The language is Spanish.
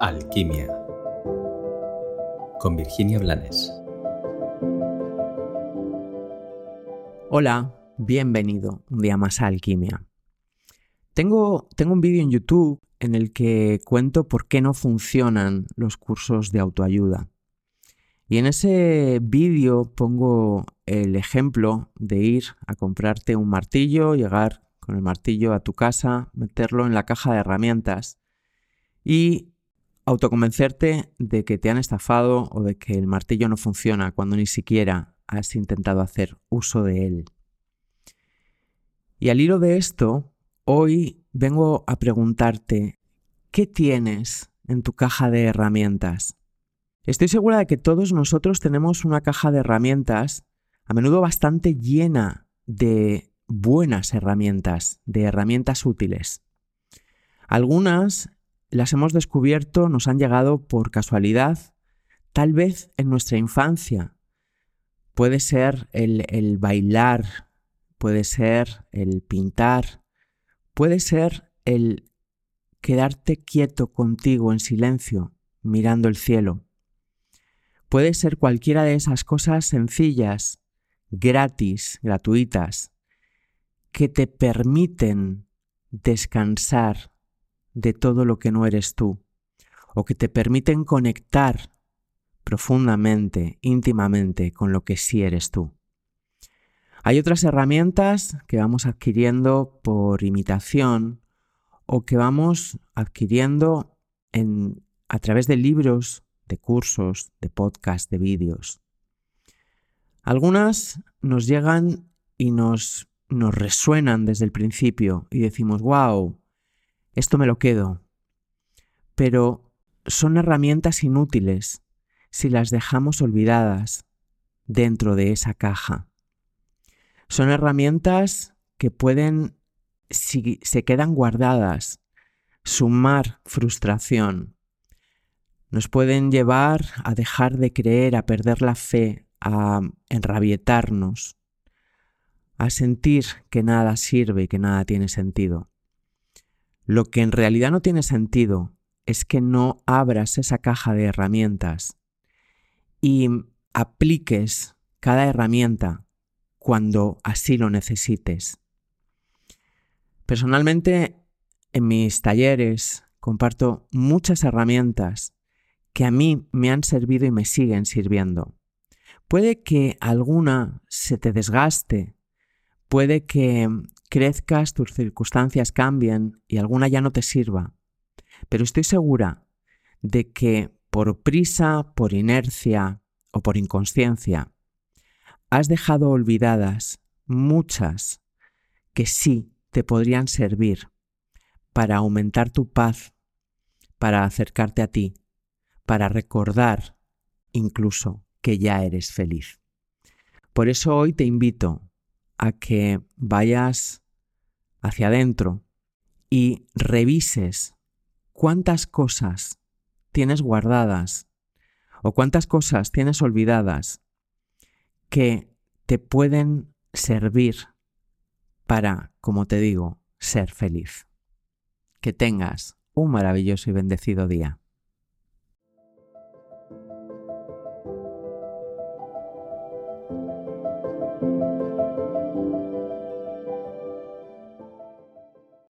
Alquimia con Virginia Blanes. Hola, bienvenido un día más a Alquimia. Tengo, tengo un vídeo en YouTube en el que cuento por qué no funcionan los cursos de autoayuda. Y en ese vídeo pongo el ejemplo de ir a comprarte un martillo, llegar con el martillo a tu casa, meterlo en la caja de herramientas y autoconvencerte de que te han estafado o de que el martillo no funciona cuando ni siquiera has intentado hacer uso de él. Y al hilo de esto, hoy vengo a preguntarte, ¿qué tienes en tu caja de herramientas? Estoy segura de que todos nosotros tenemos una caja de herramientas, a menudo bastante llena de buenas herramientas, de herramientas útiles. Algunas las hemos descubierto, nos han llegado por casualidad, tal vez en nuestra infancia. Puede ser el, el bailar, puede ser el pintar, puede ser el quedarte quieto contigo en silencio, mirando el cielo. Puede ser cualquiera de esas cosas sencillas, gratis, gratuitas, que te permiten descansar de todo lo que no eres tú, o que te permiten conectar profundamente, íntimamente con lo que sí eres tú. Hay otras herramientas que vamos adquiriendo por imitación o que vamos adquiriendo en, a través de libros, de cursos, de podcasts, de vídeos. Algunas nos llegan y nos, nos resuenan desde el principio y decimos, wow, esto me lo quedo. Pero son herramientas inútiles si las dejamos olvidadas dentro de esa caja. Son herramientas que pueden, si se quedan guardadas, sumar frustración. Nos pueden llevar a dejar de creer, a perder la fe, a enrabietarnos, a sentir que nada sirve y que nada tiene sentido. Lo que en realidad no tiene sentido es que no abras esa caja de herramientas y apliques cada herramienta cuando así lo necesites. Personalmente, en mis talleres comparto muchas herramientas que a mí me han servido y me siguen sirviendo. Puede que alguna se te desgaste, puede que crezcas, tus circunstancias cambien y alguna ya no te sirva. Pero estoy segura de que por prisa, por inercia o por inconsciencia, has dejado olvidadas muchas que sí te podrían servir para aumentar tu paz, para acercarte a ti, para recordar incluso que ya eres feliz. Por eso hoy te invito a que vayas hacia adentro y revises cuántas cosas tienes guardadas o cuántas cosas tienes olvidadas que te pueden servir para, como te digo, ser feliz. Que tengas un maravilloso y bendecido día.